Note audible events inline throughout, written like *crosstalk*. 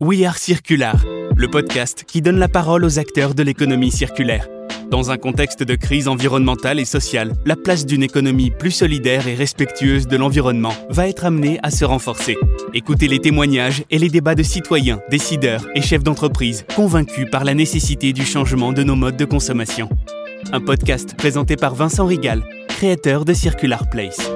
We Are Circular, le podcast qui donne la parole aux acteurs de l'économie circulaire. Dans un contexte de crise environnementale et sociale, la place d'une économie plus solidaire et respectueuse de l'environnement va être amenée à se renforcer. Écoutez les témoignages et les débats de citoyens, décideurs et chefs d'entreprise convaincus par la nécessité du changement de nos modes de consommation. Un podcast présenté par Vincent Rigal, créateur de Circular Place.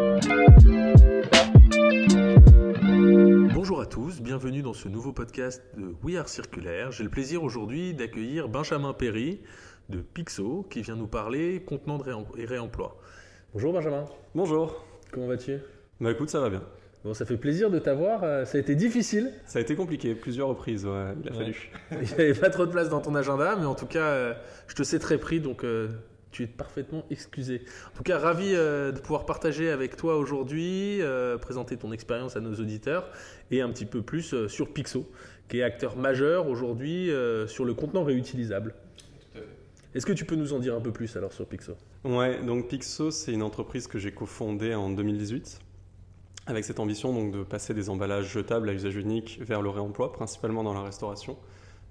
Dans ce nouveau podcast de We Are Circulaire. J'ai le plaisir aujourd'hui d'accueillir Benjamin Perry de Pixo qui vient nous parler contenant et réemploi. Bonjour Benjamin. Bonjour. Comment vas-tu? Bah écoute, ça va bien. Bon, ça fait plaisir de t'avoir. Euh, ça a été difficile. Ça a été compliqué, plusieurs reprises, ouais, il a fallu. *laughs* Il n'y avait pas trop de place dans ton agenda, mais en tout cas, euh, je te sais très pris, donc euh, tu es parfaitement excusé. En tout cas, ravi euh, de pouvoir partager avec toi aujourd'hui, euh, présenter ton expérience à nos auditeurs et un petit peu plus euh, sur Pixo, qui est acteur majeur aujourd'hui sur le contenant réutilisable. Est-ce que tu peux nous en dire un peu plus alors sur Pixo? Ouais, donc Pixo, c'est une entreprise que j'ai cofondée en 2018 avec cette ambition donc de passer des emballages jetables à usage unique vers le réemploi, principalement dans la restauration.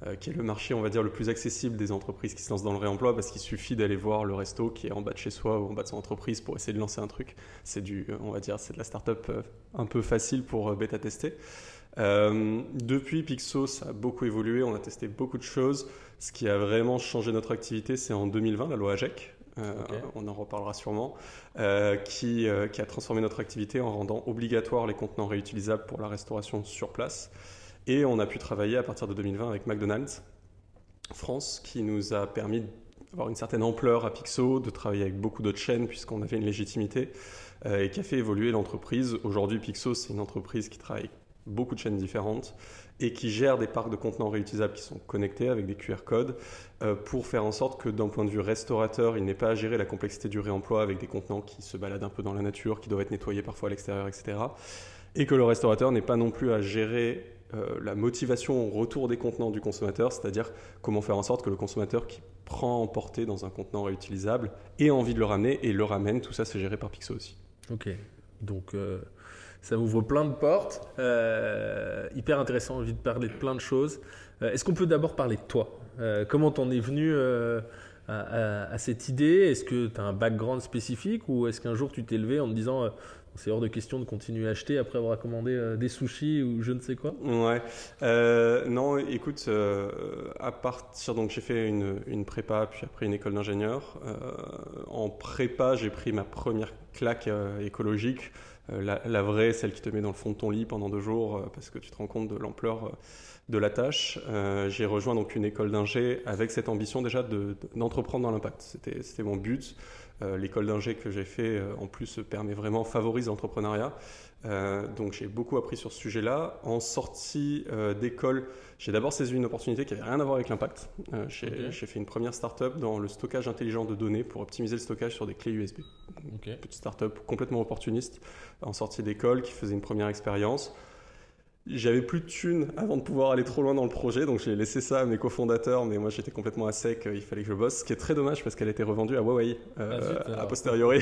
Euh, qui est le marché, on va dire, le plus accessible des entreprises qui se lancent dans le réemploi, parce qu'il suffit d'aller voir le resto qui est en bas de chez soi ou en bas de son entreprise pour essayer de lancer un truc. C'est du, euh, on va dire, c'est de la start-up euh, un peu facile pour bêta tester. Euh, depuis Pixo, ça a beaucoup évolué, on a testé beaucoup de choses. Ce qui a vraiment changé notre activité, c'est en 2020, la loi AGEC, euh, okay. on en reparlera sûrement, euh, qui, qui, a transformé notre activité en rendant obligatoire les contenants réutilisables pour la restauration sur place. Et on a pu travailler à partir de 2020 avec McDonald's France, qui nous a permis d'avoir une certaine ampleur à Pixo, de travailler avec beaucoup d'autres chaînes, puisqu'on avait une légitimité, euh, et qui a fait évoluer l'entreprise. Aujourd'hui, Pixo, c'est une entreprise qui travaille beaucoup de chaînes différentes et qui gère des parcs de contenants réutilisables qui sont connectés avec des QR codes euh, pour faire en sorte que d'un point de vue restaurateur, il n'ait pas à gérer la complexité du réemploi avec des contenants qui se baladent un peu dans la nature, qui doivent être nettoyés parfois à l'extérieur, etc. Et que le restaurateur n'ait pas non plus à gérer euh, la motivation au retour des contenants du consommateur, c'est-à-dire comment faire en sorte que le consommateur qui prend emporté dans un contenant réutilisable ait envie de le ramener et le ramène. Tout ça, c'est géré par Pixo aussi. Ok, donc euh, ça ouvre plein de portes. Euh, hyper intéressant, envie de parler de plein de choses. Est-ce qu'on peut d'abord parler de toi? Comment t'en es venu à, à, à, cette idée? Est-ce que tu as un background spécifique ou est-ce qu'un jour tu t'es levé en te disant c'est hors de question de continuer à acheter après avoir commandé euh, des sushis ou je ne sais quoi Ouais. Euh, non, écoute, euh, à partir. Donc, j'ai fait une, prépa, puis après une école d'ingénieur. En prépa, j'ai pris ma première claque écologique. La, vraie, celle qui te met dans le fond de ton lit pendant deux jours, parce que tu te rends compte de l'ampleur de la tâche. j'ai rejoint donc une école d'ingé avec cette ambition déjà d'entreprendre de, dans l'impact. C'était mon but. Euh, L'école d'ingé que j'ai fait, euh, en plus, permet vraiment, favorise l'entrepreneuriat. Euh, donc j'ai beaucoup appris sur ce sujet-là. En sortie d'école, j'ai d'abord saisi une opportunité qui n'avait rien à voir avec l'impact. J'ai okay. fait une première start-up dans le stockage intelligent de données pour optimiser le stockage sur des clés USB. Okay. Petite start-up complètement opportuniste en sortie d'école qui faisait une première expérience. J'avais plus de thunes avant de pouvoir aller trop loin dans le projet, donc j'ai laissé ça à mes cofondateurs, mais moi j'étais complètement à sec, il fallait que je bosse, ce qui est très dommage parce qu'elle a été revendue à Huawei euh, ah, zut, a posteriori.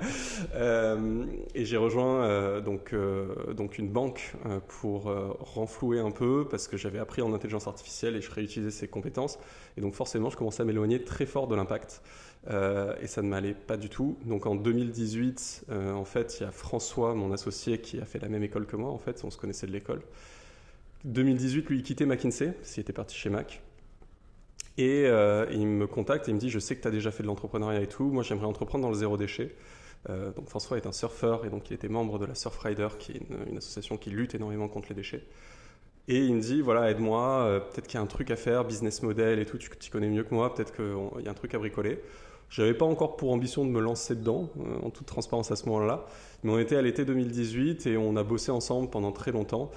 *laughs* euh, et j'ai rejoint euh, donc, euh, donc une banque euh, pour renflouer un peu parce que j'avais appris en intelligence artificielle et je réutilisais ces compétences. Et donc forcément je commençais à m'éloigner très fort de l'impact. Euh, et ça ne m'allait pas du tout. Donc en 2018, euh, en fait, il y a François, mon associé, qui a fait la même école que moi. En fait, on se connaissait de l'école. 2018, lui, il quittait McKinsey, s'il était parti chez Mac. Et euh, il me contacte et il me dit Je sais que tu as déjà fait de l'entrepreneuriat et tout. Moi, j'aimerais entreprendre dans le zéro déchet. Donc François est un surfeur et donc il était membre de la Surfrider, qui est une, association qui lutte énormément contre les déchets. Et il me dit, voilà, aide-moi, peut-être qu'il y a un truc à faire, business model et tout, tu connais mieux que moi, peut-être qu'il y a un truc à bricoler. Je n'avais pas encore pour ambition de me lancer dedans, euh, en toute transparence à ce moment-là, mais on était à l'été 2018 et on a bossé ensemble pendant très longtemps.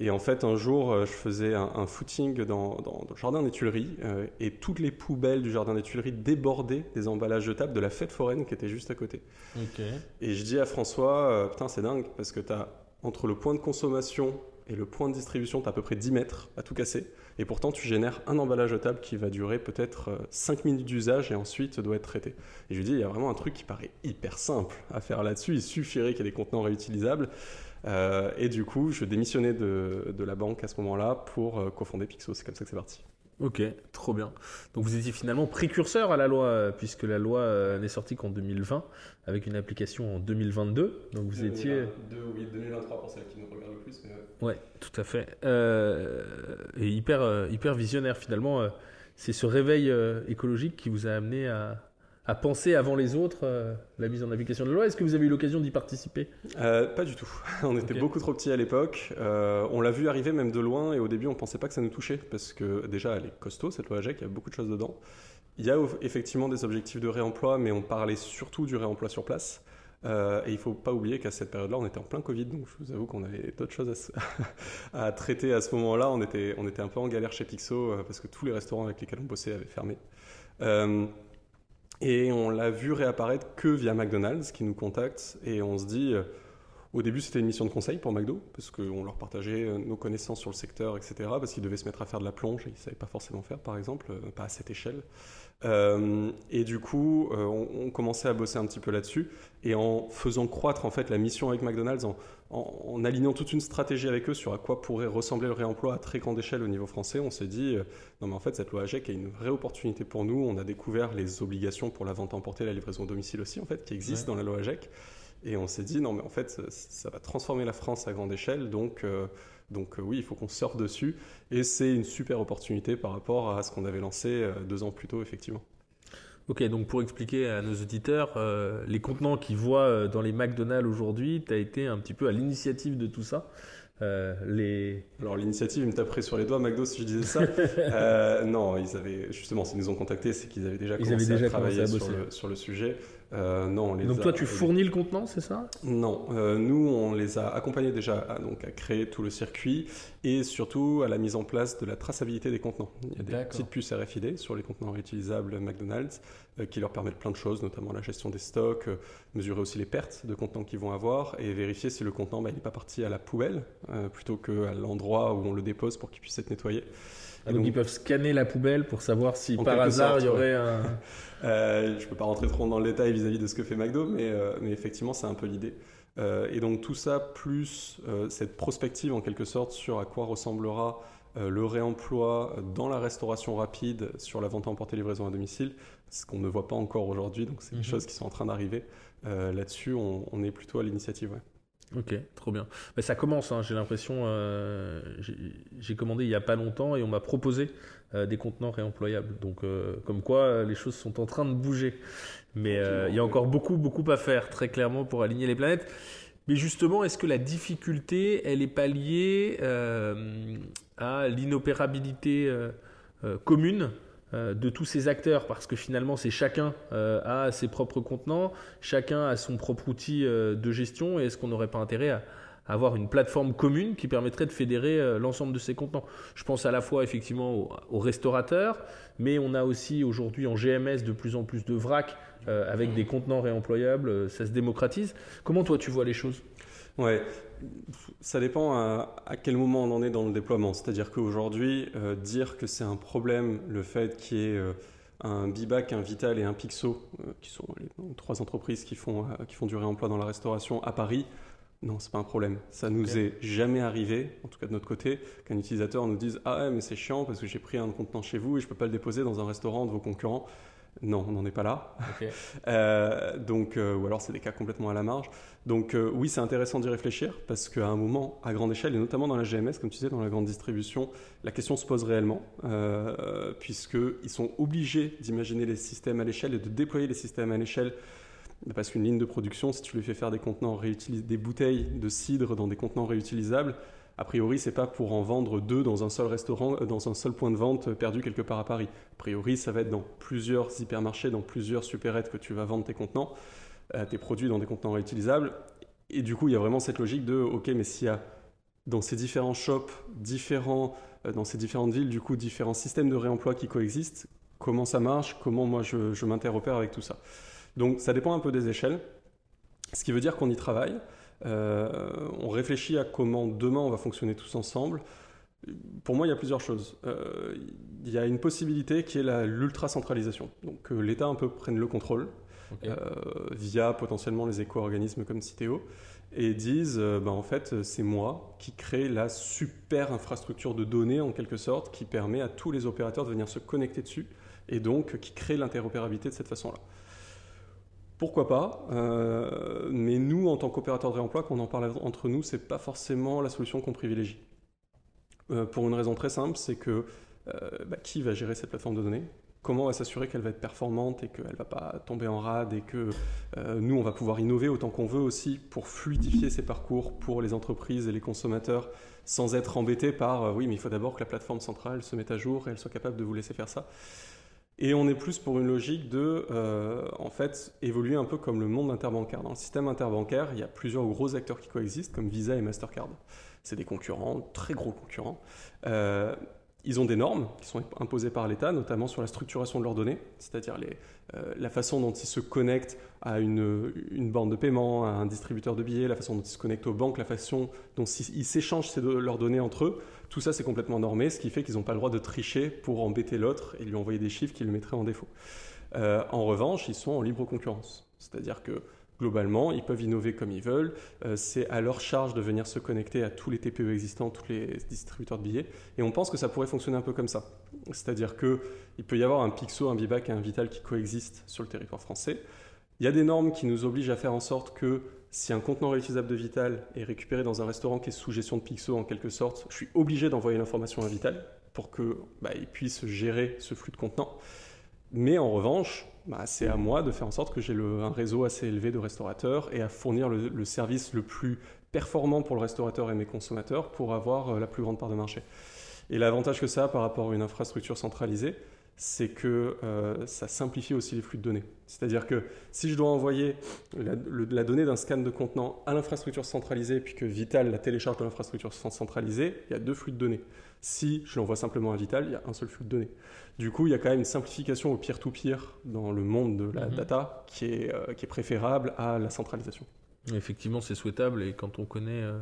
Et en fait, un jour, euh, je faisais un, un footing dans, dans, dans, le jardin des Tuileries euh, et toutes les poubelles du jardin des Tuileries débordaient des emballages jetables de la fête foraine qui était juste à côté. Okay. Et je dis à François, putain, c'est dingue, parce que tu as entre le point de consommation et le point de distribution, tu as à peu près 10 mètres à tout casser. Et pourtant, tu génères un emballage jetable qui va durer peut-être 5 minutes d'usage et ensuite doit être traité. Et je lui dis, il y a vraiment un truc qui paraît hyper simple à faire là-dessus. Il suffirait qu'il y ait des contenants réutilisables. et du coup, je démissionnais de, de la banque à ce moment-là pour cofonder Pixo. C'est comme ça que c'est parti. Ok, trop bien. Donc vous étiez finalement précurseur à la loi, euh, puisque la loi euh, n'est sortie qu'en 2020, avec une application en 2022. Donc vous étiez... oui, 2023 pour celle qui nous regarde le plus. Mais... Ouais, tout à fait. Euh, et hyper, hyper visionnaire finalement. c'est ce réveil écologique qui vous a amené à, à penser avant les autres euh, la mise en application de la loi. Est-ce que vous avez eu l'occasion d'y participer? Euh, Pas du tout. *laughs* On était beaucoup trop petits à l'époque. Euh, on l'a vu arriver même de loin et au début on ne pensait pas que ça nous touchait parce que déjà elle est costaud cette loi AGEC, il y a beaucoup de choses dedans. Il y a effectivement des objectifs de réemploi mais on parlait surtout du réemploi sur place. et il ne faut pas oublier qu'à cette période-là, on était en plein Covid, donc je vous avoue qu'on avait d'autres choses à, *laughs* traiter à ce moment-là. On était, on était un peu en galère chez Pixo parce que tous les restaurants avec lesquels on bossait avaient fermé. Et on l'a vu réapparaître que via McDonald's qui nous contacte et on se dit, euh, au début c'était une mission de conseil pour McDo parce qu'on leur partageait euh, nos connaissances sur le secteur, etc. Parce qu'ils devaient se mettre à faire de la plonge et ils ne savaient pas forcément faire par exemple, euh, pas à cette échelle. Euh, et du coup, on, commençait à bosser un petit peu là-dessus. Et en faisant croître en fait la mission avec McDonald's, en, alignant toute une stratégie avec eux sur à quoi pourrait ressembler le réemploi à très grande échelle au niveau français, on s'est dit, euh, non mais en fait cette loi AGEC est une vraie opportunité pour nous. On a découvert les obligations pour la vente emportée, la livraison au domicile aussi, en fait, qui existent dans la loi AGEC. Et on s'est dit, non mais en fait, ça, va transformer la France à grande échelle. Donc... Donc oui, il faut qu'on sorte dessus. Et c'est une super opportunité par rapport à ce qu'on avait lancé euh, deux ans plus tôt, effectivement. Ok, donc pour expliquer à nos auditeurs, euh, les contenants qu'ils voient euh, dans les McDonald's aujourd'hui, tu as été un petit peu à l'initiative de tout ça. les... Alors l'initiative, ils me taperaient sur les doigts, McDo, si je disais ça. *laughs* non, ils avaient justement, s'ils nous ont contactés, c'est qu'ils avaient déjà commencé à travailler sur, le, sur, le, sujet. Euh, non, donc toi, tu fournis le contenant, c'est ça? Non, euh, nous, on les a accompagnés déjà à, donc, à créer tout le circuit et surtout à la mise en place de la traçabilité des contenants. Il y a des petites puces RFID sur les contenants réutilisables McDonald's euh, qui leur permettent plein de choses, notamment la gestion des stocks, mesurer aussi les pertes de contenants qu'ils vont avoir et vérifier si le contenant bah, n'est pas parti à la poubelle plutôt qu'à l'endroit où on le dépose pour qu'il puisse être nettoyé. Ah, donc, ils peuvent scanner la poubelle pour savoir si par hasard il y aurait un. *laughs* je peux pas rentrer trop dans le détail vis-à-vis de ce que fait McDo, mais, euh, mais effectivement c'est un peu l'idée. Euh, et donc tout ça plus euh, cette prospective en quelque sorte sur à quoi ressemblera le réemploi dans la restauration rapide sur la vente à emporter livraison à domicile, ce qu'on ne voit pas encore aujourd'hui, donc c'est des mhm. choses qui sont en train d'arriver. Là-dessus, on, on, est plutôt à l'initiative. Ouais. Ok, trop bien. Mais ça commence, hein, j'ai l'impression. Euh, j'ai commandé il n'y a pas longtemps et on m'a proposé euh, des contenants réemployables. Donc, comme quoi, les choses sont en train de bouger. Mais il y a encore beaucoup, beaucoup à faire, très clairement, pour aligner les planètes. Mais justement, est-ce que la difficulté, elle n'est pas liée à l'inopérabilité commune euh, de tous ces acteurs? Parce que finalement c'est chacun euh, a ses propres contenants, chacun a son propre outil euh, de gestion et est-ce qu'on n'aurait pas intérêt à, avoir une plateforme commune qui permettrait de fédérer l'ensemble de ces contenants? Je pense à la fois effectivement aux, restaurateurs, mais on a aussi aujourd'hui en GMS de plus en plus de vrac avec des contenants réemployables, ça se démocratise. Comment toi tu vois les choses? Ouais, ça dépend à, quel moment on en est dans le déploiement. C'est-à-dire qu'aujourd'hui, euh, dire que c'est un problème le fait qu'il y ait euh, un Bibac, un Vital et un Pixo, euh, qui sont les trois entreprises qui font, qui font du réemploi dans la restauration à Paris, non, c'est pas un problème. Ça nous est jamais arrivé, en tout cas de notre côté, qu'un utilisateur nous dise Ah ouais, mais c'est chiant parce que j'ai pris un contenant chez vous et je peux pas le déposer dans un restaurant de vos concurrents. Non, on n'en est pas là. *laughs* euh, donc, euh, ou alors c'est des cas complètement à la marge. Donc euh, oui, c'est intéressant d'y réfléchir parce qu'à un moment, à grande échelle, et notamment dans la GMS, comme tu disais, dans la grande distribution, la question se pose réellement, puisqu'ils sont obligés d'imaginer les systèmes à l'échelle et de déployer les systèmes à l'échelle. Parce qu'une ligne de production, si tu lui fais faire des contenants des bouteilles de cidre dans des contenants réutilisables, a priori, c'est pas pour en vendre deux dans un seul restaurant, euh, dans un seul point de vente euh, perdu quelque part à Paris. A priori, ça va être dans plusieurs hypermarchés, dans plusieurs supérettes que tu vas vendre tes contenants, euh, tes produits dans des contenants réutilisables. Et du coup, il y a vraiment cette logique de, ok, mais s'il y a dans ces différents shops, différents, dans ces différentes villes, du coup, différents systèmes de réemploi qui coexistent, comment ça marche, comment moi je, je m'interopère avec tout ça. Donc, ça dépend un peu des échelles, ce qui veut dire qu'on y travaille. Euh, on réfléchit à comment demain on va fonctionner tous ensemble. Pour moi, il y a plusieurs choses. Euh, il y a une possibilité qui est l'ultra-centralisation. Donc que l'État un peu prenne le contrôle. via potentiellement les éco-organismes comme Citeo et disent bah, en fait c'est moi qui crée la super infrastructure de données en quelque sorte qui permet à tous les opérateurs de venir se connecter dessus et donc qui crée l'interopérabilité de cette façon-là. Pourquoi pas euh, Mais nous, en tant qu'opérateur de réemploi, quand on en parle entre nous, c'est pas forcément la solution qu'on privilégie. Euh, pour une raison très simple, c'est que euh, bah, qui va gérer cette plateforme de données? Comment on va s'assurer qu'elle va être performante et qu'elle ne va pas tomber en rade et que nous, on va pouvoir innover autant qu'on veut aussi pour fluidifier ces parcours pour les entreprises et les consommateurs sans être embêtés par oui, mais il faut d'abord que la plateforme centrale se mette à jour et elle soit capable de vous laisser faire ça. Et on est plus pour une logique de, euh, en fait, évoluer un peu comme le monde interbancaire. Dans le système interbancaire, il y a plusieurs gros acteurs qui coexistent, comme Visa et Mastercard. C'est des concurrents, très gros concurrents. Euh, ils ont des normes qui sont imposées par l'État, notamment sur la structuration de leurs données, c'est-à-dire euh, la façon dont ils se connectent à une, une, borne de paiement, à un distributeur de billets, la façon dont ils se connectent aux banques, la façon dont ils s'échangent leurs données entre eux. Tout ça, c'est complètement normé, ce qui fait qu'ils n'ont pas le droit de tricher pour embêter l'autre et lui envoyer des chiffres qui le mettraient en défaut. Euh, en revanche, ils sont en libre concurrence. C'est-à-dire que globalement, ils peuvent innover comme ils veulent. Euh, c'est à leur charge de venir se connecter à tous les TPE existants, tous les distributeurs de billets. Et on pense que ça pourrait fonctionner un peu comme ça. C'est-à-dire qu'il peut y avoir un Pixo, un Bibac et un Vital qui coexistent sur le territoire français. Il y a des normes qui nous obligent à faire en sorte que si un contenant réutilisable de Vital est récupéré dans un restaurant qui est sous gestion de Pixo en quelque sorte, je suis obligé d'envoyer l'information à Vital pour qu'il bah, puisse gérer ce flux de contenants. Mais en revanche, bah, c'est à moi de faire en sorte que j'ai un réseau assez élevé de restaurateurs et à fournir le, service le plus performant pour le restaurateur et mes consommateurs pour avoir euh, la plus grande part de marché. Et l'avantage que ça a par rapport à une infrastructure centralisée, c'est que euh, ça simplifie aussi les flux de données. C'est-à-dire que si je dois envoyer la, donnée d'un scan de contenant à l'infrastructure centralisée, puis que Vital la télécharge de l'infrastructure centralisée, il y a deux flux de données. Si je l'envoie simplement à Vital, il y a un seul flux de données. Du coup, il y a quand même une simplification au peer-to-peer dans le monde de la mhm. data qui est, euh, qui est préférable à la centralisation. Effectivement, c'est souhaitable et quand on connaît... Euh,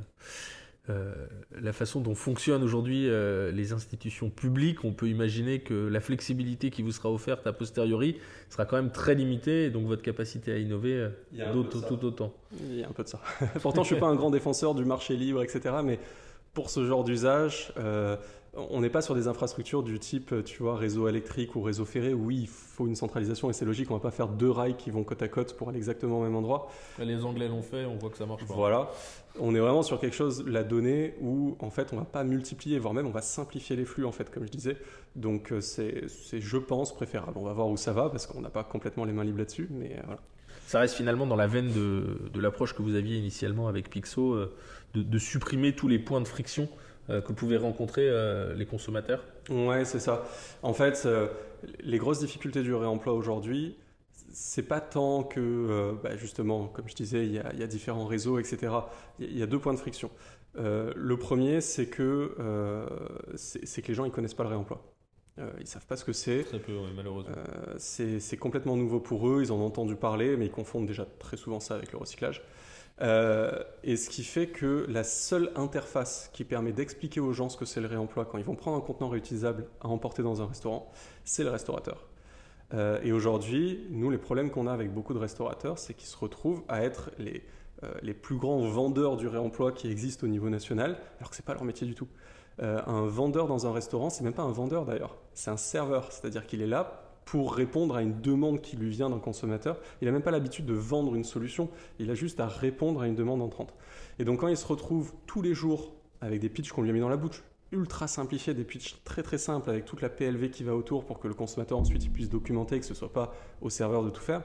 euh, la façon dont fonctionnent aujourd'hui euh, les institutions publiques, on peut imaginer que la flexibilité qui vous sera offerte a posteriori sera quand même très limitée et donc votre capacité à innover euh, tout, autant. Il y a un peu de ça. *laughs* Pourtant, je ne suis pas un grand défenseur du marché libre, etc. Mais pour ce genre d'usage, on n'est pas sur des infrastructures du type, tu vois, réseau électrique ou réseau ferré. Oui, il faut une centralisation et c'est logique. On va pas faire deux rails qui vont côte à côte pour aller exactement au même endroit. Les Anglais l'ont fait, on voit que ça marche pas. Voilà. On est vraiment sur quelque chose, la donnée, où en fait on va pas multiplier, voire même on va simplifier les flux en fait, comme je disais. Donc euh, c'est, je pense, préférable. On va voir où ça va parce qu'on n'a pas complètement les mains libres là-dessus, mais euh, voilà. Ça reste finalement dans la veine de, l'approche que vous aviez initialement avec Pixo, euh, de supprimer tous les points de friction euh, que pouvaient rencontrer euh, les consommateurs Ouais, c'est ça. En fait, euh, les grosses difficultés du réemploi aujourd'hui, c'est pas tant que, bah, justement, comme je disais, il y, a, différents réseaux, etc. Il y, a deux points de friction. le premier, c'est que, c'est que les gens ils connaissent pas le réemploi. ils savent pas ce que c'est. Très peu, malheureusement. c'est complètement nouveau pour eux. Ils en ont entendu parler, mais ils confondent déjà très souvent ça avec le recyclage. Euh, et ce qui fait que la seule interface qui permet d'expliquer aux gens ce que c'est le réemploi quand ils vont prendre un contenant réutilisable à emporter dans un restaurant, c'est le restaurateur. Euh, et aujourd'hui, nous, les problèmes qu'on a avec beaucoup de restaurateurs, c'est qu'ils se retrouvent à être les, euh, les plus grands vendeurs du réemploi qui existent au niveau national, alors que ce n'est pas leur métier du tout. un vendeur dans un restaurant, c'est même pas un vendeur d'ailleurs, c'est un serveur, c'est-à-dire qu'il est là pour répondre à une demande qui lui vient d'un consommateur. Il n'a même pas l'habitude de vendre une solution, il a juste à répondre à une demande entrante. Et donc quand il se retrouve tous les jours avec des pitchs qu'on lui a mis dans la bouche, ultra simplifiés, des pitchs très très simples avec toute la PLV qui va autour pour que le consommateur ensuite il puisse documenter, que ce ne soit pas au serveur de tout faire.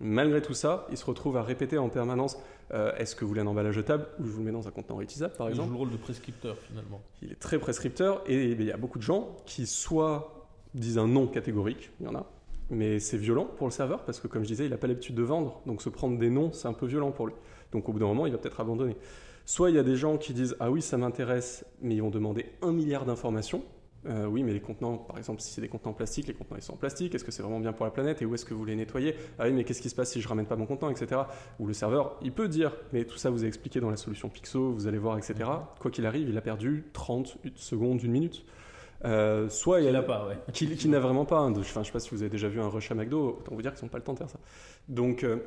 Malgré tout ça, il se retrouve à répéter en permanence euh, est-ce que vous voulez un emballage jetable ou je vous le mets dans un contenant réutilisable par exemple Il joue le rôle de prescripteur finalement. Il est très prescripteur et il y a beaucoup de gens qui soit disent un non catégorique, il y en a. Mais c'est violent pour le serveur parce que, comme je disais, il n'a pas l'habitude de vendre. Donc se prendre des noms, c'est un peu violent pour lui. Donc au bout d'un moment, il va peut-être abandonner. Soit il y a des gens qui disent Ah oui, ça m'intéresse, mais ils vont demander un milliard d'informations. Euh, oui, mais les contenants, par exemple, si c'est des contenants plastiques, les contenants ils sont en plastique, est-ce que c'est vraiment bien pour la planète et où est-ce que vous les nettoyez? Ah oui, mais qu'est-ce qui se passe si je ramène pas mon contenant, etc. Ou le serveur, il peut dire, mais tout ça vous est expliqué dans la solution Pixo, vous allez voir, etc. Quoi qu'il arrive, il a perdu 30 secondes, une minute. Euh, soit il il a pas, ouais. qui, qui n'a vraiment pas. hein, Enfin, je sais pas si vous avez déjà vu un rush à McDo, autant vous dire qu'ils n'ont pas le temps de faire ça. Donc, euh,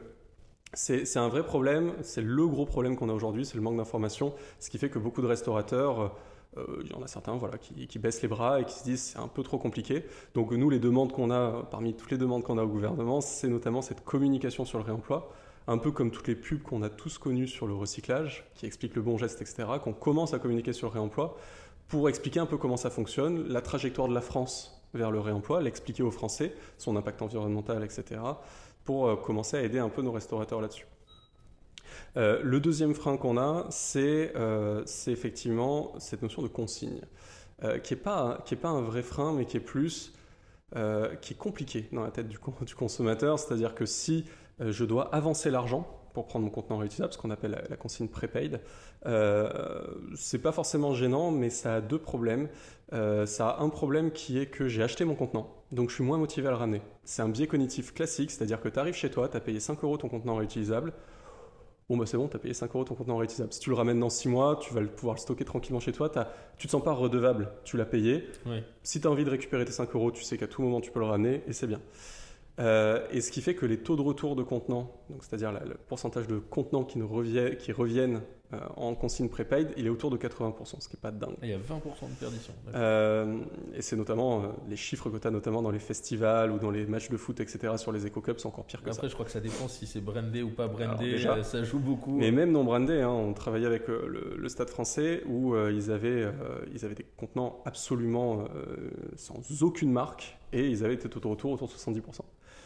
c'est c'est un vrai problème, c'est le gros problème qu'on a aujourd'hui, c'est le manque d'information, ce qui fait que beaucoup de restaurateurs, euh, il y en a certains voilà, qui, qui baissent les bras et qui se disent c'est un peu trop compliqué. Donc nous, les demandes qu'on a, parmi toutes les demandes qu'on a au gouvernement, c'est notamment cette communication sur le réemploi, un peu comme toutes les pubs qu'on a tous connues sur le recyclage, qui expliquent le bon geste, etc., qu'on commence à communiquer sur le réemploi pour expliquer un peu comment ça fonctionne, la trajectoire de la France vers le réemploi, l'expliquer aux Français, son impact environnemental, etc., pour euh, commencer à aider un peu nos restaurateurs là-dessus. Euh, le deuxième frein qu'on a, c'est euh, effectivement cette notion de consigne, qui n'est pas, un vrai frein, mais qui est plus, compliqué dans la tête du, con- du consommateur. C'est-à-dire que si je dois avancer l'argent pour prendre mon contenant réutilisable, ce qu'on appelle la, consigne prépaid, euh, c'est pas forcément gênant, mais ça a deux problèmes. Euh, ça a un problème qui est que j'ai acheté mon contenant, donc je suis moins motivé à le ramener. C'est un biais cognitif classique, c'est-à-dire que tu arrives chez toi, tu as payé 5 euros ton contenant réutilisable. Bon, bah c'est bon, tu as payé 5 euros ton contenant réutilisable. Si tu le ramènes dans 6 mois, tu vas le pouvoir le stocker tranquillement chez toi. t'as- Tu te sens pas redevable, tu l'as payé. Si tu as envie de récupérer tes 5 euros, tu sais qu'à tout moment tu peux le ramener et c'est bien. Euh, et ce qui fait que les taux de retour de contenants, c'est-à-dire le pourcentage de contenants qui, nous revient- qui reviennent euh, en consigne prépaid, il est autour de 80%, ce qui n'est pas dingue. Il y a 20% de perdition. Euh, et c'est notamment les chiffres que tu as notamment dans les festivals ou dans les matchs de foot, etc. sur les éco-cups, c'est encore pire que ça. Après, je crois que ça dépend si c'est brandé ou pas brandé. Déjà- ça joue beaucoup. Mais même non brandé, hein, on travaillait avec le, le Stade français où ils, avaient, ils avaient des contenants absolument sans aucune marque et ils avaient des taux de retour autour de 70%.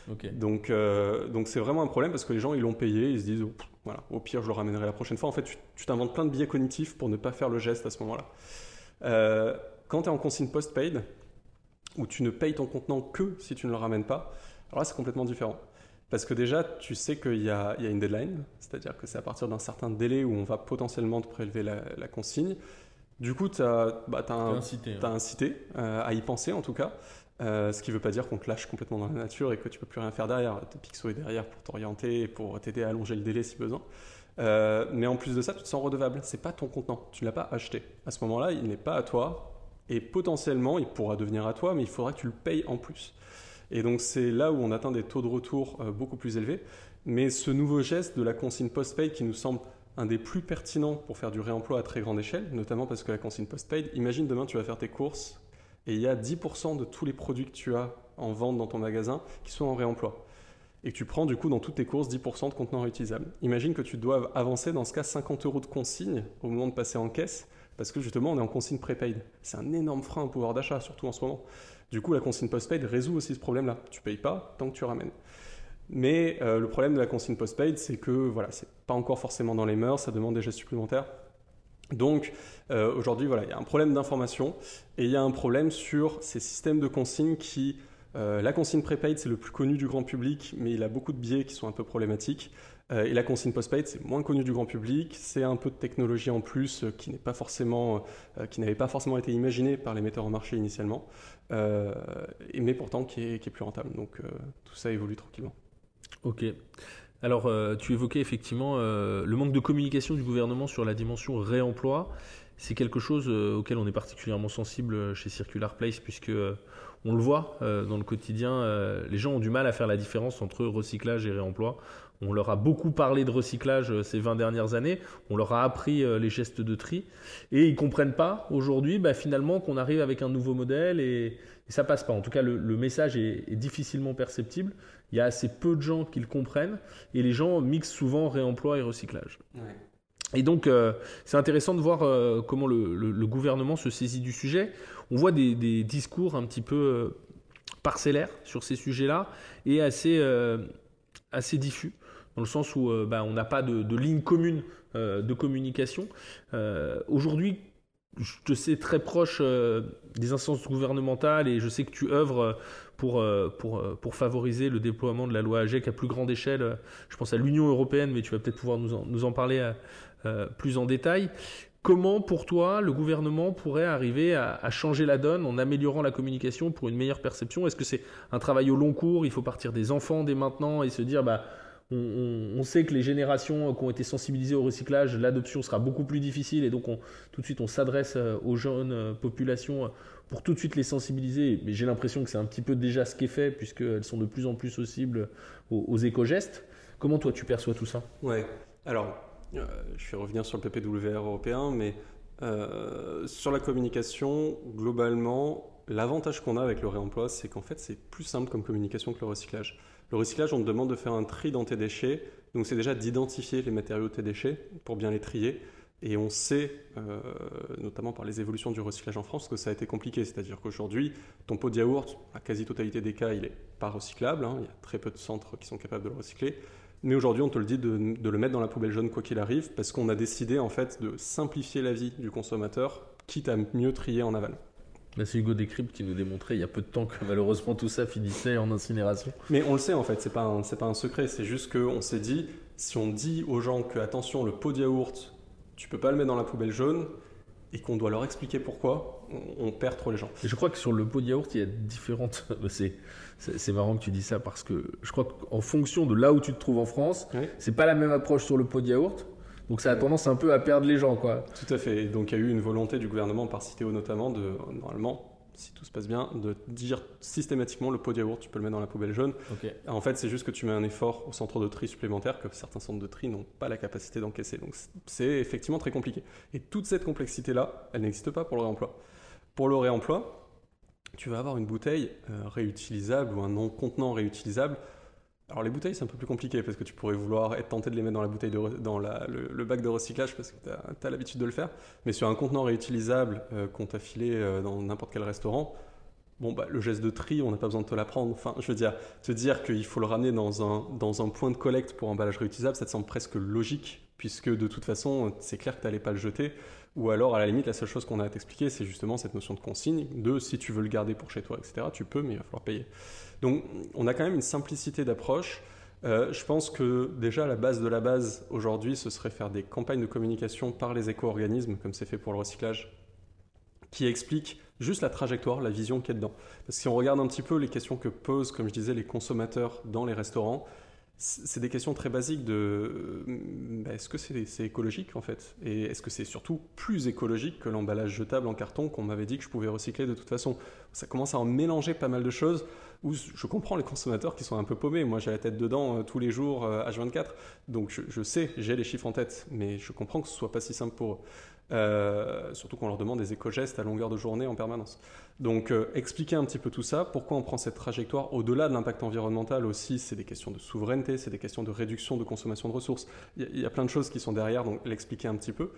Donc euh, donc c'est vraiment un problème parce que les gens ils l'ont payé, ils se disent oh, pff, voilà, au pire je le ramènerai la prochaine fois. En fait, tu t'inventes plein de biais cognitifs pour ne pas faire le geste à ce moment-là. Euh, quand tu es en consigne post-paid, où tu ne payes ton contenant que si tu ne le ramènes pas, alors là c'est complètement différent. Parce que déjà, tu sais qu'il y a, il y a une deadline, c'est-à-dire que c'est à partir d'un certain délai où on va potentiellement te prélever la, la consigne. Du coup, tu as, bah, un, T'es incité, incité euh, à y penser en tout cas, Euh, ce qui ne veut pas dire qu'on te lâche complètement dans la nature et que tu peux plus rien faire derrière. Tes Pixo est derrière pour t'orienter et pour t'aider à allonger le délai si besoin. Euh, mais en plus de ça, tu te sens redevable. C'est pas ton contenant, tu ne l'as pas acheté. À ce moment-là, il n'est pas à toi et potentiellement il pourra devenir à toi, mais il faudra que tu le payes en plus. Et donc c'est là où on atteint des taux de retour euh, beaucoup plus élevés. Mais ce nouveau geste de la consigne post-paid qui nous semble un des plus pertinents pour faire du réemploi à très grande échelle, notamment parce que la consigne post-paid, imagine demain tu vas faire tes courses et il y a 10% de tous les produits que tu as en vente dans ton magasin qui sont en réemploi. Et que tu prends du coup dans toutes tes courses 10% de contenants réutilisables. Imagine que tu dois avancer dans ce cas 50 euros de consigne au moment de passer en caisse parce que justement on est en consigne prépaid. C'est un énorme frein au pouvoir d'achat, surtout en ce moment. Du coup, la consigne post-paid résout aussi ce problème-là. Tu payes pas tant que tu ramènes. Mais euh, le problème de la consigne post-paid, c'est que voilà, c'est pas encore forcément dans les mœurs, ça demande des gestes supplémentaires. Donc euh, aujourd'hui, voilà, il y a un problème d'information et il y a un problème sur ces systèmes de consigne qui, euh, la consigne prépaid, c'est le plus connu du grand public, mais il a beaucoup de biais qui sont un peu problématiques. Euh, et la consigne post-paid, c'est moins connu du grand public, c'est un peu de technologie en plus qui n'avait pas forcément été imaginée par les metteurs en marché initialement, mais pourtant qui est, qui est plus rentable. Donc tout ça évolue tranquillement. Ok. Alors, euh, tu évoquais effectivement euh, le manque de communication du gouvernement sur la dimension réemploi. C'est quelque chose euh, auquel on est particulièrement sensible chez Circular Place, puisque on le voit dans le quotidien, les gens ont du mal à faire la différence entre recyclage et réemploi. On leur a beaucoup parlé de recyclage ces 20 dernières années, on leur a appris les gestes de tri, et ils comprennent pas aujourd'hui bah, finalement qu'on arrive avec un nouveau modèle et, et ça passe pas. En tout cas, le, message est difficilement perceptible. Il y a assez peu de gens qui le comprennent et les gens mixent souvent réemploi et recyclage. Et donc, euh, c'est intéressant de voir euh, comment le, le- le gouvernement se saisit du sujet. On voit des, des discours un petit peu euh, parcellaires sur ces sujets-là et assez, assez diffus, dans le sens où bah, on n'a pas de, de ligne commune de communication. Aujourd'hui, je te sais très proche euh, des instances gouvernementales et je sais que tu œuvres euh, pour, euh, pour, pour favoriser le déploiement de la loi AGEC à plus grande échelle. Je pense à l'Union européenne, mais tu vas peut-être pouvoir nous en, nous en parler plus en détail. Comment, pour toi, le gouvernement pourrait arriver à, à changer la donne en améliorant la communication pour une meilleure perception? Est-ce que c'est un travail au long cours? Il faut partir des enfants dès maintenant et se dire, bah, on, sait que les générations qui ont été sensibilisées au recyclage, l'adoption sera beaucoup plus difficile et donc on, tout de suite on s'adresse euh, aux jeunes euh, populations euh, pour tout de suite les sensibiliser. Mais j'ai l'impression que c'est un petit peu déjà ce qui est fait, puisqu'elles sont de plus en plus sensibles aux, éco-gestes. Comment toi tu perçois tout ça? Ouais, alors je vais revenir sur le PPWR européen, mais sur la communication, globalement, l'avantage qu'on a avec le réemploi, c'est qu'en fait c'est plus simple comme communication que le recyclage. Le recyclage, on te demande de faire un tri dans tes déchets, donc c'est déjà d'identifier les matériaux de tes déchets pour bien les trier. Et on sait, euh, notamment par les évolutions du recyclage en France, que ça a été compliqué. C'est-à-dire qu'aujourd'hui, ton pot de yaourt, la quasi-totalité des cas, il n'est pas recyclable. Hein. Il y a très peu de centres qui sont capables de le recycler. Mais aujourd'hui, on te le dit de, le mettre dans la poubelle jaune quoi qu'il arrive, parce qu'on a décidé en fait de simplifier la vie du consommateur, quitte à mieux trier en aval. C'est Hugo Décrypte qui nous démontrait il y a peu de temps que malheureusement tout ça finissait en incinération. Mais on le sait en fait, c'est pas pas un secret, c'est juste qu'on s'est dit, si on dit aux gens que attention, le pot de yaourt, tu peux pas le mettre dans la poubelle jaune, et qu'on doit leur expliquer pourquoi, on, perd trop les gens. je crois que sur le pot de yaourt, il y a différentes. *laughs* c'est, c'est marrant que tu dis ça parce que je crois qu'en fonction de là où tu te trouves en France, c'est pas la même approche sur le pot de yaourt. Donc ça a tendance un peu à perdre les gens, quoi. Tout à fait. Donc il y a eu une volonté du gouvernement par Citéo notamment de normalement si tout se passe bien, de dire systématiquement le pot de yaourt, tu peux le mettre dans la poubelle jaune. En fait, c'est juste que tu mets un effort au centre de tri supplémentaire que certains centres de tri n'ont pas la capacité d'encaisser. Donc c'est effectivement très compliqué. Et toute cette complexité-là, elle n'existe pas pour le réemploi. Pour le réemploi, tu vas avoir une bouteille euh, réutilisable ou un non-contenant réutilisable alors les bouteilles c'est un peu plus compliqué parce que tu pourrais vouloir être tenté de les mettre dans la bouteille dans le, bac de recyclage parce que tu as, l'habitude de le faire. Mais sur un contenant réutilisable euh, qu'on t'a filé euh, dans n'importe quel restaurant, bon bah le geste de tri on n'a pas besoin de te l'apprendre. Enfin je veux dire, te dire qu'il faut le ramener dans un, dans un point de collecte pour emballage réutilisable, ça te semble presque logique puisque de toute façon c'est clair que tu n'allais pas le jeter. Ou alors, à la limite, la seule chose qu'on a à t'expliquer, c'est justement cette notion de consigne, de si tu veux le garder pour chez toi, etc., tu peux, mais il va falloir payer. Donc on a quand même une simplicité d'approche. Euh, je pense que déjà la base de la base aujourd'hui, ce serait faire des campagnes de communication par les éco-organismes, comme c'est fait pour le recyclage, qui expliquent juste la trajectoire, la vision qu'il y a dedans. Parce que si on regarde un petit peu les questions que posent, comme je disais, les consommateurs dans les restaurants, c'est des questions très basiques de euh, bah, est-ce que c'est écologique en fait? Et est-ce que c'est surtout plus écologique que l'emballage jetable en carton qu'on m'avait dit que je pouvais recycler de toute façon? Ça commence à en mélanger pas mal de choses où je comprends les consommateurs qui sont un peu paumés. Moi j'ai la tête dedans euh, tous les jours H24, euh, donc je, sais, j'ai les chiffres en tête, mais je comprends que ce soit pas si simple pour eux. Euh, surtout qu'on leur demande des éco-gestes à longueur de journée en permanence. Donc expliquer un petit peu tout ça, pourquoi on prend cette trajectoire, au-delà de l'impact environnemental aussi, c'est des questions de souveraineté, c'est des questions de réduction de consommation de ressources. Il y, a plein de choses qui sont derrière, donc l'expliquer un petit peu.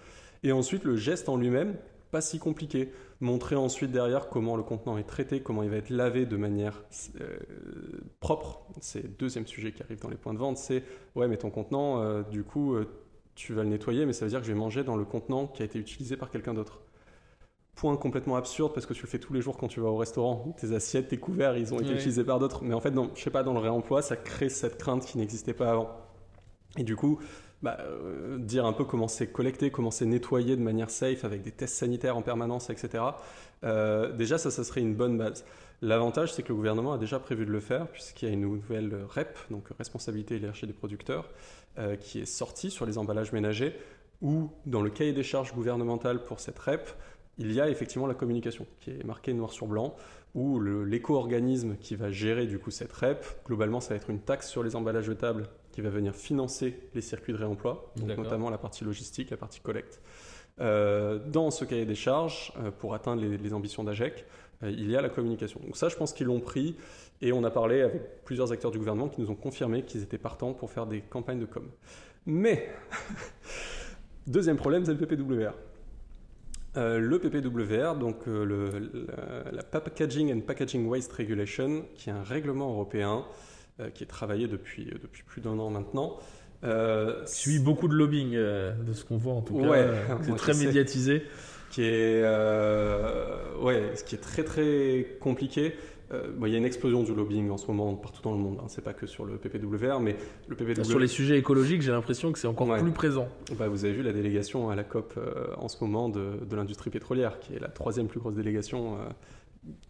Et ensuite, le geste en lui-même, pas si compliqué. Montrer ensuite derrière comment le contenant est traité, comment il va être lavé de manière euh, propre. C'est le deuxième sujet qui arrive dans les points de vente, c'est ouais mais ton contenant, du coup tu vas le nettoyer, mais ça veut dire que je vais manger dans le contenant qui a été utilisé par quelqu'un d'autre. Point complètement absurde parce que tu le fais tous les jours quand tu vas au restaurant. Tes assiettes, tes couverts, ils ont été utilisés par d'autres. Mais en fait, dans, je sais pas, dans le réemploi, ça crée cette crainte qui n'existait pas avant. Et du coup, bah, euh, dire un peu comment c'est collecté, comment c'est nettoyé de manière safe avec des tests sanitaires en permanence, etc. Euh, déjà, ça, ça serait une bonne base. L'avantage, c'est que le gouvernement a déjà prévu de le faire, puisqu'il y a une nouvelle REP, donc responsabilité hiérarchie des producteurs, euh, qui est sortie sur les emballages ménagers, où dans le cahier des charges gouvernementales pour cette REP, il y a effectivement la communication, qui est marquée noir sur blanc, où l'éco-organisme qui va gérer du coup cette REP, globalement ça va être une taxe sur les emballages jetables qui va venir financer les circuits de réemploi, donc notamment la partie logistique, la partie collecte. Euh, dans ce cahier des charges, euh, pour atteindre les, les ambitions d'AGEC, euh, il y a la communication. Donc ça, je pense qu'ils l'ont pris et on a parlé avec plusieurs acteurs du gouvernement qui nous ont confirmé qu'ils étaient partants pour faire des campagnes de com. Mais, *laughs* deuxième problème, c'est le PPWR. Le PPWR, donc la, Packaging and Packaging Waste Regulation, qui est un règlement européen qui est travaillé depuis, depuis plus d'un an maintenant. Euh, suit beaucoup de lobbying de ce qu'on voit en tout cas. *laughs* c'est très médiatisé qui est, euh, ouais, ce qui est très très compliqué. Euh, il y a une explosion du lobbying en ce moment partout dans le monde. Hein. C'est pas que sur le PPWR, mais le PPWR. Sur les sujets écologiques, j'ai l'impression que c'est encore plus présent. Bah, vous avez vu la délégation à la COP euh, en ce moment de, de l'industrie pétrolière, qui est la troisième plus grosse délégation,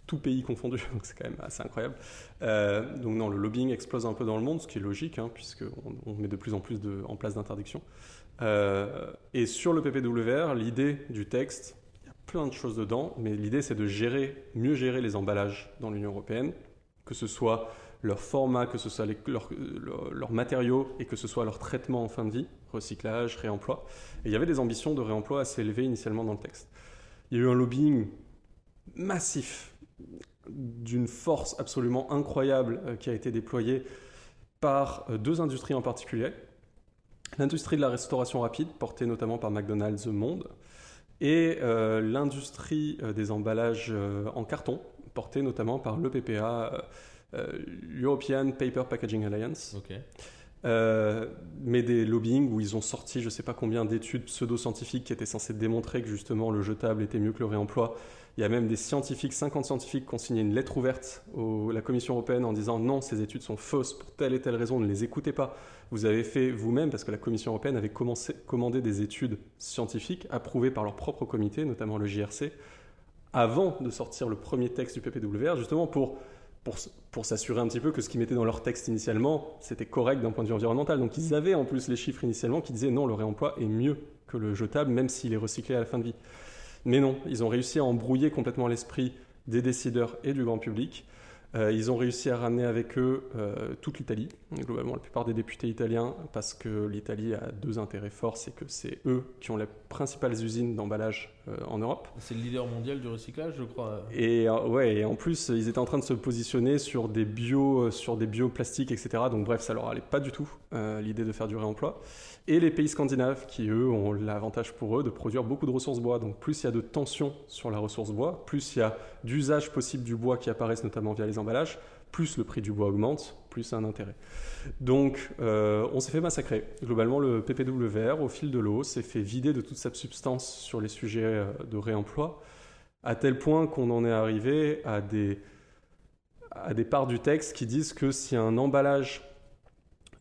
tout pays confondu. *laughs* Donc c'est quand même assez incroyable. donc non, le lobbying explose un peu dans le monde, ce qui est logique, hein, puisqu'on on met de plus en plus de, en place d'interdictions. Euh, et sur le PPWR, l'idée du texte, il y a plein de choses dedans, mais l'idée c'est de gérer, mieux gérer les emballages dans l'Union européenne, que ce soit leur format, que ce soit leurs matériaux et que ce soit leur traitement en fin de vie, recyclage, réemploi. Et il y avait des ambitions de réemploi assez élevées initialement dans le texte. Il y a eu un lobbying massif d'une force absolument incroyable euh, qui a été déployée par euh, deux industries en particulier. L'industrie de la restauration rapide, portée notamment par McDonald's Monde, et euh, l'industrie des emballages en carton, portée notamment par l'EPPA, European Paper Packaging Alliance. Mais des lobbying où ils ont sorti je ne sais pas combien d'études pseudo-scientifiques qui étaient censées démontrer que justement le jetable était mieux que le réemploi il y a même des scientifiques, 50 scientifiques, qui ont signé une lettre ouverte à la Commission européenne en disant non, ces études sont fausses pour telle et telle raison, ne les écoutez pas. Vous avez fait vous-même, parce que la Commission européenne avait commandé des études scientifiques approuvées par leur propre comité, notamment le JRC, avant de sortir le premier texte du PPWR, justement pour, pour, s'assurer un petit peu que ce qu'ils mettaient dans leur texte initialement, c'était correct d'un point de vue environnemental. Donc ils avaient en plus les chiffres initialement qui disaient non, le réemploi est mieux que le jetable, même s'il est recyclé à la fin de vie. Mais non, ils ont réussi à embrouiller complètement l'esprit des décideurs et du grand public. Euh, ils ont réussi à ramener avec eux euh, toute l'Italie, globalement la plupart des députés italiens, parce que l'Italie a deux intérêts forts, c'est que c'est eux qui ont les principales usines d'emballage euh, en Europe. C'est le leader mondial du recyclage, je crois. Et ouais, et en plus, ils étaient en train de se positionner sur des bio, sur des bioplastiques, etc. Donc bref, ça leur allait pas du tout l'idée de faire du réemploi et les pays scandinaves qui, eux, ont l'avantage pour eux de produire beaucoup de ressources bois. Donc plus il y a de tension sur la ressource bois, plus il y a d'usage possible du bois qui apparaissent notamment via les emballages, plus le prix du bois augmente, plus c'est un intérêt. Donc euh, on s'est fait massacrer. Globalement, le PPWR, au fil de l'eau, s'est fait vider de toute sa substance sur les sujets euh, de réemploi, à tel point qu'on en est arrivé à des, à des parts du texte qui disent que si un emballage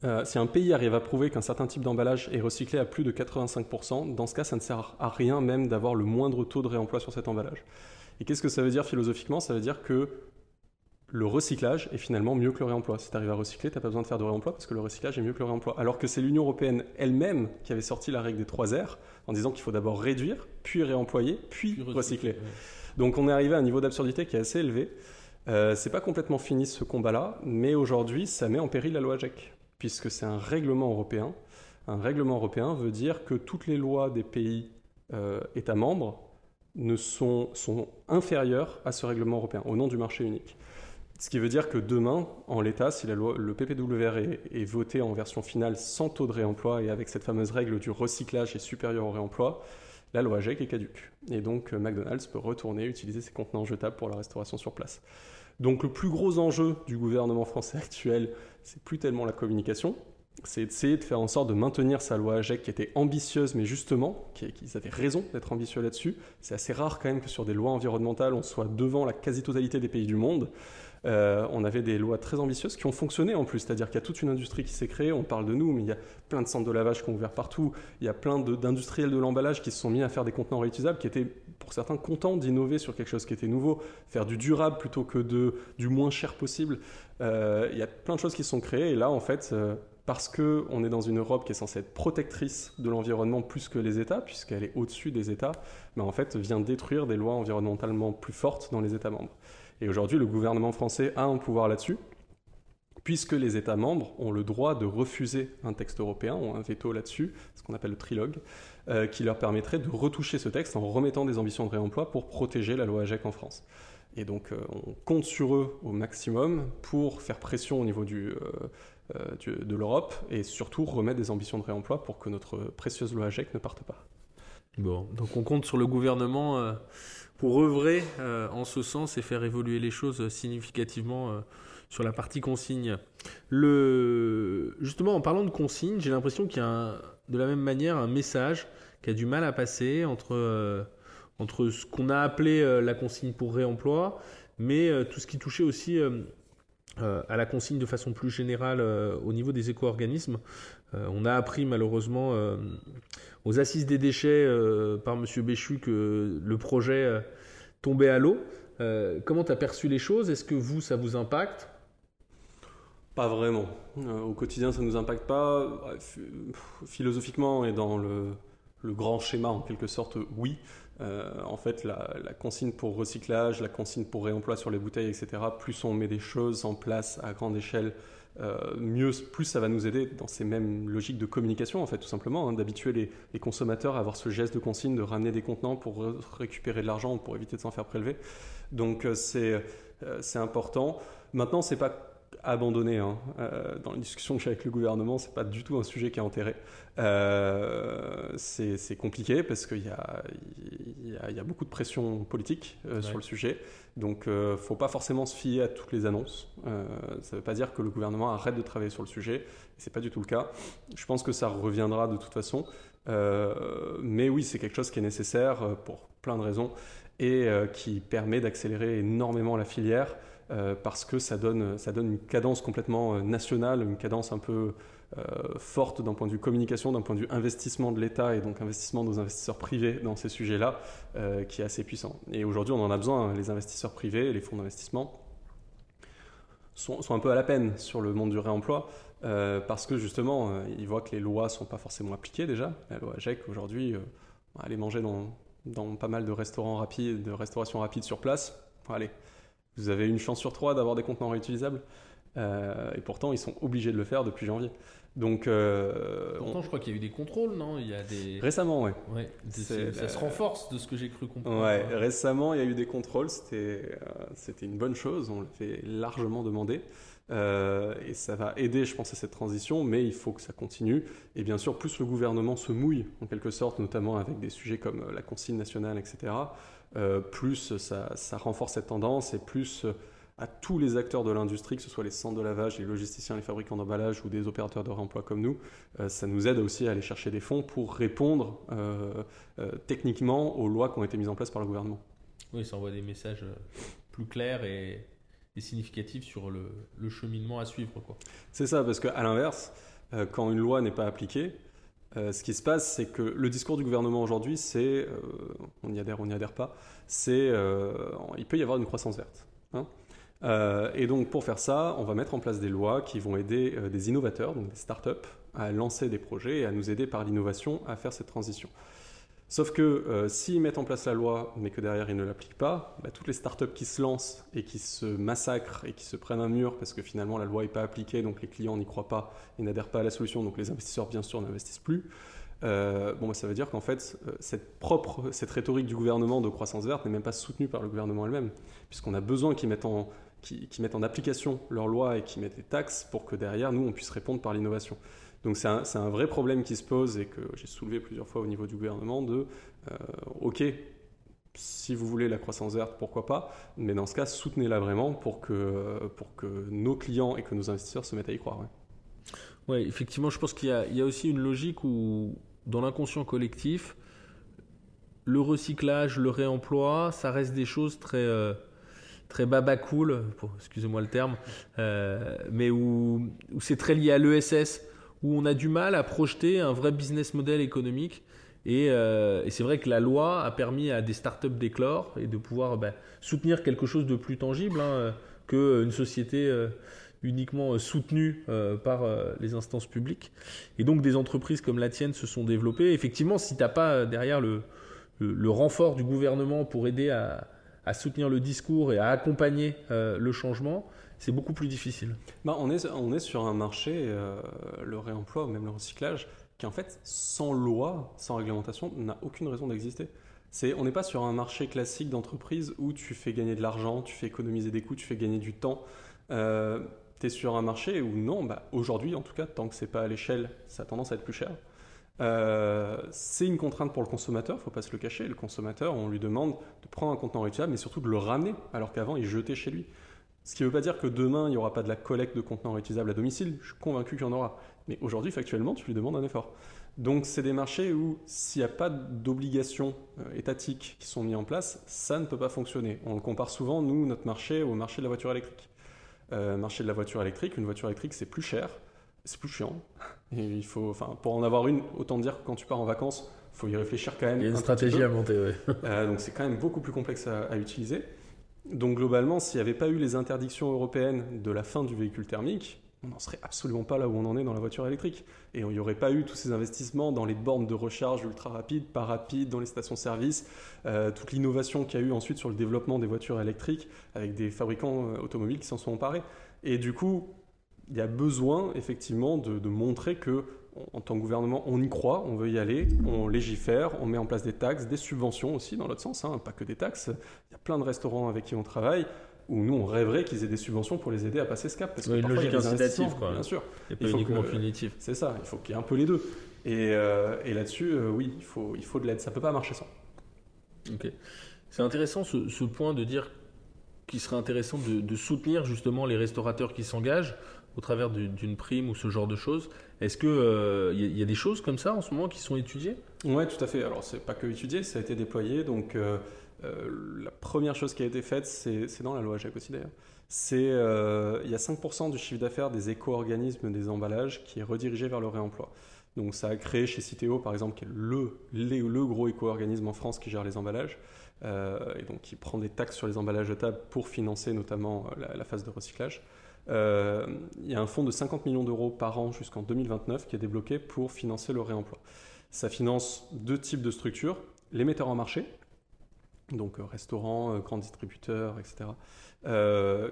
euh, si un pays arrive à prouver qu'un certain type d'emballage est recyclé à plus de 85%, dans ce cas, ça ne sert à rien même d'avoir le moindre taux de réemploi sur cet emballage. Et qu'est-ce que ça veut dire philosophiquement? Ça veut dire que le recyclage est finalement mieux que le réemploi. Si tu arrives à recycler, tu n'as pas besoin de faire de réemploi parce que le recyclage est mieux que le réemploi. Alors que c'est l'Union européenne elle-même qui avait sorti la règle des 3 R en disant qu'il faut d'abord réduire, puis réemployer, puis, recycler. Donc on est arrivé à un niveau d'absurdité qui est assez élevé. Euh, c'est pas complètement fini ce combat-là, mais aujourd'hui ça met en péril la loi GEC puisque c'est un règlement européen. Un règlement européen veut dire que toutes les lois des pays euh, États membres ne sont, sont inférieures à ce règlement européen, au nom du marché unique. Ce qui veut dire que demain, en l'état, si la loi, le PPWR est, est, voté en version finale sans taux de réemploi et avec cette fameuse règle du recyclage est supérieur au réemploi, la loi GEC est caduque. Et donc euh, McDonald's peut retourner utiliser ses contenants jetables pour la restauration sur place. Donc le plus gros enjeu du gouvernement français *laughs* actuel, c'est plus tellement la communication, c'est d'essayer de faire en sorte de maintenir sa loi AGEC qui était ambitieuse, mais justement, qu'ils avaient raison d'être ambitieux là-dessus. C'est assez rare quand même que sur des lois environnementales, on soit devant la quasi-totalité des pays du monde. Euh, on avait des lois très ambitieuses qui ont fonctionné en plus, c'est-à-dire qu'il y a toute une industrie qui s'est créée, on parle de nous, mais il y a plein de centres de lavage qui ont ouvert partout, il y a plein d'industriels de, l'emballage qui se sont mis à faire des contenants réutilisables, qui étaient pour certains contents d'innover sur quelque chose qui était nouveau, faire du durable plutôt que du moins cher possible. Euh, il y a plein de choses qui sont créées, et là en fait... Euh, parce qu'on est dans une Europe qui est censée être protectrice de l'environnement plus que les États, puisqu'elle est au-dessus des États, mais en fait vient détruire des lois environnementalement plus fortes dans les États membres. Et aujourd'hui, le gouvernement français a un pouvoir là-dessus, puisque les États membres ont le droit de refuser un texte européen, ont un veto là-dessus, ce qu'on appelle le trilogue, euh, qui leur permettrait de retoucher ce texte en remettant des ambitions de réemploi pour protéger la loi AGEC en France. Et donc euh, on compte sur eux au maximum pour faire pression au niveau euh, de l'Europe et surtout remettre des ambitions de réemploi pour que notre précieuse loi AGEC ne parte pas. Bon, donc on compte sur le gouvernement pour œuvrer euh, en ce sens et faire évoluer les choses significativement euh, sur la partie consigne. Justement, en parlant de consigne, j'ai l'impression qu'il y a de la même manière un message qui a du mal à passer entre, euh, entre ce qu'on a appelé la consigne pour réemploi, mais tout ce qui touchait aussi à la consigne de façon plus générale au niveau des éco-organismes. On a appris malheureusement aux assises des déchets euh, par M. Béchu que le projet euh, tombait à l'eau. Euh, comment tu as perçu les choses? Est-ce que vous, ça vous impacte? Pas vraiment. au quotidien, ça ne nous impacte pas. Philosophiquement et dans le grand schéma en quelque sorte, oui. en fait, la, consigne pour recyclage, la consigne pour réemploi sur les bouteilles, etc., plus on met des choses en place à grande échelle, mieux, plus ça va nous aider dans ces mêmes logiques de communication, en fait, tout simplement, hein, d'habituer les, consommateurs à avoir ce geste de consigne, de ramener des contenants pour récupérer de l'argent ou pour éviter de s'en faire prélever. Donc, c'est important. Maintenant, c'est pas abandonné hein. euh, dans les discussions que j'ai avec le gouvernement, c'est pas du tout un sujet qui est enterré. Euh, c'est compliqué parce qu'il y, y, a beaucoup de pression politique euh, sur le sujet. Donc, il ne faut pas forcément se fier à toutes les annonces. ça ne veut pas dire que le gouvernement arrête de travailler sur le sujet. C'est pas du tout le cas. Je pense que ça reviendra de toute façon. mais oui, c'est quelque chose qui est nécessaire pour plein de raisons et qui permet d'accélérer énormément la filière. Euh, parce que ça donne, ça donne une cadence complètement euh, nationale, une cadence un peu euh, forte d'un point de vue communication, d'un point de vue investissement de l'État et donc investissement de nos investisseurs privés dans ces sujets-là, qui est assez puissant. Et aujourd'hui, on en a besoin, hein, les investisseurs privés, les fonds d'investissement. Sont, un peu à la peine sur le monde du réemploi parce que justement, ils voient que les lois ne sont pas forcément appliquées déjà. La loi GEC aujourd'hui, aller manger dans, dans, pas mal de restaurants rapides, de restauration rapide sur place. Allez, vous avez une chance sur trois d'avoir des contenants réutilisables. Euh, et pourtant, ils sont obligés de le faire depuis janvier. Donc, euh, pourtant, je crois qu'il y a eu des contrôles, non? Il y a des récemment, ouais. ouais ça se renforce de ce que j'ai cru comprendre. Ouais, récemment, il y a eu des contrôles. C'était, euh, c'était une bonne chose. On l'avait largement demandé. et ça va aider, je pense, à cette transition, mais il faut que ça continue. Et bien sûr, plus le gouvernement se mouille, en quelque sorte, notamment avec des sujets comme la consigne nationale, etc., euh, plus ça, renforce cette tendance et plus euh, à tous les acteurs de l'industrie, que ce soit les centres de lavage, les logisticiens, les fabricants d'emballage ou des opérateurs de réemploi comme nous, euh, ça nous aide aussi à aller chercher des fonds pour répondre techniquement aux lois qui ont été mises en place par le gouvernement. Oui, ça envoie des messages plus clairs et, significatifs sur le, le, cheminement à suivre. C'est ça, parce qu'à l'inverse, quand une loi n'est pas appliquée, euh, ce qui se passe, c'est que le discours du gouvernement aujourd'hui, c'est, euh, on y adhère, on n'y adhère pas, c'est, euh, il peut y avoir une croissance verte. Hein. et donc pour faire ça, on va mettre en place des lois qui vont aider des innovateurs, donc des startups, à lancer des projets et à nous aider par l'innovation à faire cette transition. Sauf que euh, s'ils mettent en place la loi, mais que derrière ils ne l'appliquent pas, bah, toutes les startups qui se lancent et qui se massacrent et qui se prennent un mur parce que finalement la loi n'est pas appliquée, donc les clients n'y croient pas et n'adhèrent pas à la solution, donc les investisseurs bien sûr n'investissent plus. Euh, bon, bah, ça veut dire qu'en fait, euh, cette propre, cette rhétorique du gouvernement de croissance verte n'est même pas soutenue par le gouvernement elle-même, puisqu'on a besoin qu'ils mettent en qui, mettent en application leurs lois et qui mettent des taxes pour que derrière nous on puisse répondre par l'innovation. Donc c'est un, vrai problème qui se pose et que j'ai soulevé plusieurs fois au niveau du gouvernement de, euh, ok, si vous voulez la croissance verte, pourquoi pas, mais dans ce cas, soutenez-la vraiment pour que, pour que nos clients et que nos investisseurs se mettent à y croire. Oui, effectivement, je pense qu'il y, a aussi une logique où, dans l'inconscient collectif, le recyclage, le réemploi, ça reste des choses très... Euh, très baba cool, excusez-moi le terme, euh, mais où, où c'est très lié à l'ESS, où on a du mal à projeter un vrai business model économique. Et, euh, et c'est vrai que la loi a permis à des startups d'éclore et de pouvoir bah, soutenir quelque chose de plus tangible hein, qu'une société euh, uniquement soutenue euh, par les instances publiques. Et donc des entreprises comme la tienne se sont développées. Effectivement, si tu n'as pas derrière le, renfort du gouvernement pour aider à soutenir le discours et à accompagner le changement, c'est beaucoup plus difficile. Bah, on, est, sur un marché, euh, le réemploi ou même le recyclage, qui en fait, sans loi, sans réglementation, n'a aucune raison d'exister. C'est, on n'est pas sur un marché classique d'entreprise où tu fais gagner de l'argent, tu fais économiser des coûts, tu fais gagner du temps. Euh, tu es sur un marché où non, bah, aujourd'hui en tout cas, tant que c'est pas à l'échelle, ça a tendance à être plus cher. Euh, c'est une contrainte pour le consommateur, faut pas se le cacher. Le consommateur, on lui demande de prendre un contenant réutilisable, mais surtout de le ramener, alors qu'avant il jetait chez lui. Ce qui ne veut pas dire que demain, il n'y aura pas de la collecte de contenants réutilisables à domicile. Je suis convaincu qu'il y en aura. Mais aujourd'hui, factuellement, tu lui demandes un effort. Donc, c'est des marchés où, s'il n'y a pas d'obligations euh, étatiques qui sont mises en place, ça ne peut pas fonctionner. On le compare souvent, nous, notre marché, au marché de la voiture électrique. Euh, marché de la voiture électrique, une voiture électrique, c'est plus cher, c'est plus chiant. Et il faut, enfin, pour en avoir une, autant dire que quand tu pars en vacances, il faut y réfléchir quand même. Il y a une stratégie à monter, oui. Euh, donc, c'est quand même beaucoup plus complexe à utiliser. Donc globalement, s'il n'y avait pas eu les interdictions européennes de la fin du véhicule thermique, on n'en serait absolument pas là où on en est dans la voiture électrique. Et il n'y aurait pas eu tous ces investissements dans les bornes de recharge ultra rapides, pas rapides, dans les stations-service, euh, toute l'innovation qu'il y a eu ensuite sur le développement des voitures électriques avec des fabricants euh, automobiles qui s'en sont emparés. Et du coup, il y a besoin effectivement de, montrer que en tant que gouvernement, on y croit, on veut y aller, on légifère, on met en place des taxes, des subventions aussi dans l'autre sens, hein, pas que des taxes. Il y a plein de restaurants avec qui on travaille où nous on rêverait qu'ils aient des subventions pour les aider à passer ce cap. Parce que une logique incitative, quoi. Bien sûr. Et pas uniquement punitif. C'est ça, il faut qu'il y ait un peu les deux. Et, euh, et là-dessus, euh, oui, il faut, il faut de l'aide. Ça peut pas marcher sans. Ok. C'est intéressant ce, ce, point de dire qu'il serait intéressant de, de, soutenir justement les restaurateurs qui s'engagent au travers d'une prime ou ce genre de choses. Est-ce qu'il euh, y, a des choses comme ça en ce moment qui sont étudiées? Oui, tout à fait. Alors, c'est pas que étudié, ça a été déployé. Donc, euh, la première chose qui a été faite, c'est dans la loi Jacques aussi d'ailleurs. C'est euh, il y a 5% du chiffre d'affaires des éco-organismes des emballages qui est redirigé vers le réemploi. Donc ça a créé chez Citeo par exemple, qui est le, gros éco-organisme en France qui gère les emballages, euh, et donc qui prend des taxes sur les emballages de table pour financer notamment la, phase de recyclage. Il y a un fonds de 50 millions d'euros par an jusqu'en 2029 qui est débloqué pour financer le réemploi. Ça finance deux types de structures, les metteurs en marché, donc euh, restaurants, euh, grands distributeurs, etc. Euh,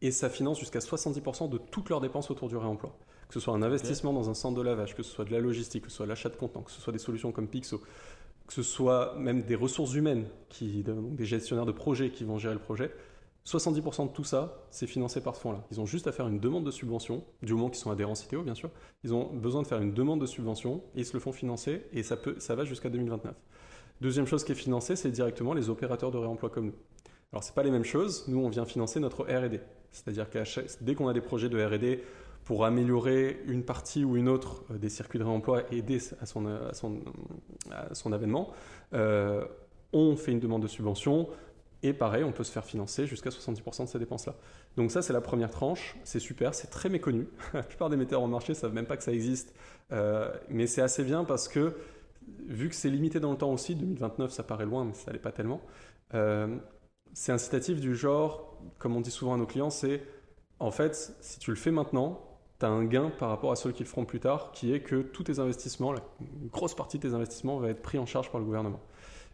et ça finance jusqu'à 70% de toutes leurs dépenses autour du réemploi. Que ce soit un investissement dans un centre de lavage, que ce soit de la logistique, que ce soit l'achat de contenants, que ce soit des solutions comme Pixo, que ce soit même des ressources humaines, qui, donc des gestionnaires de projets qui vont gérer le projet. 70% de tout ça, c'est financé par ce fonds-là. Ils ont juste à faire une demande de subvention, du moment qu'ils sont adhérents CITEO, bien sûr. Ils ont besoin de faire une demande de subvention et ils se le font financer et ça, peut, ça va jusqu'à 2029. Deuxième chose qui est financée, c'est directement les opérateurs de réemploi comme nous. Alors, ce n'est pas les mêmes choses. Nous, on vient financer notre RD. C'est-à-dire que dès qu'on a des projets de RD pour améliorer une partie ou une autre euh, des circuits de réemploi et aider à son, à son, à son avènement, euh, on fait une demande de subvention. Et pareil, on peut se faire financer jusqu'à 70% de ces dépenses-là. Donc ça, c'est la première tranche. C'est super, c'est très méconnu. *laughs* la plupart des metteurs en marché ne savent même pas que ça existe. Euh, mais c'est assez bien parce que vu que c'est limité dans le temps aussi, 2029 ça paraît loin, mais ça l'est pas tellement, euh, c'est incitatif du genre, comme on dit souvent à nos clients, c'est en fait, si tu le fais maintenant, tu as un gain par rapport à ceux qui le feront plus tard, qui est que tous tes investissements, une grosse partie de tes investissements va être pris en charge par le gouvernement.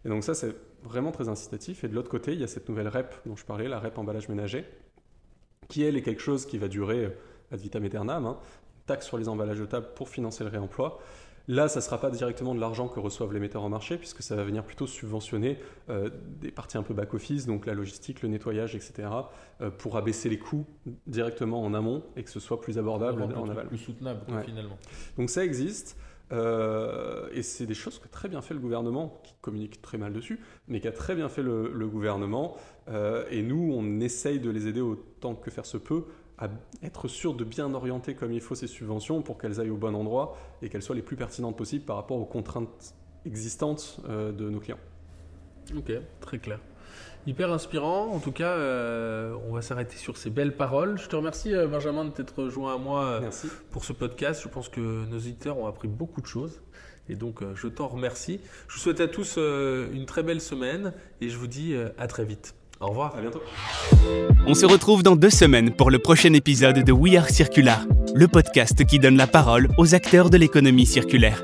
Et donc ça, c'est vraiment très incitatif. Et de l'autre côté, il y a cette nouvelle REP dont je parlais, la REP emballage ménager, qui elle est quelque chose qui va durer euh, ad vitam aeternam, hein, taxe sur les emballages de table pour financer le réemploi. Là, ça ne sera pas directement de l'argent que reçoivent les metteurs en marché, puisque ça va venir plutôt subventionner euh, des parties un peu back-office, donc la logistique, le nettoyage, etc., euh, pour abaisser les coûts directement en amont et que ce soit plus abordable en aval. Plus soutenable, finalement. Donc ça existe. Euh, et c'est des choses que très bien fait le gouvernement, qui communique très mal dessus, mais qui a très bien fait le, gouvernement. et nous, on essaye de les aider autant que faire se peut à être sûr de bien orienter comme il faut ces subventions pour qu'elles aillent au bon endroit et qu'elles soient les plus pertinentes possibles par rapport aux contraintes existantes euh, de nos clients. Ok, très clair. Hyper inspirant. En tout cas, euh, on va s'arrêter sur ces belles paroles. Je te remercie, euh, Benjamin, de t'être joint à moi pour ce podcast. Je pense que nos auditeurs ont appris beaucoup de choses. Et donc, je t'en remercie. Je vous souhaite à tous une très belle semaine et je vous dis à très vite. Au revoir. À bientôt. On se retrouve dans deux semaines pour le prochain épisode de We Are Circular, le podcast qui donne la parole aux acteurs de l'économie circulaire.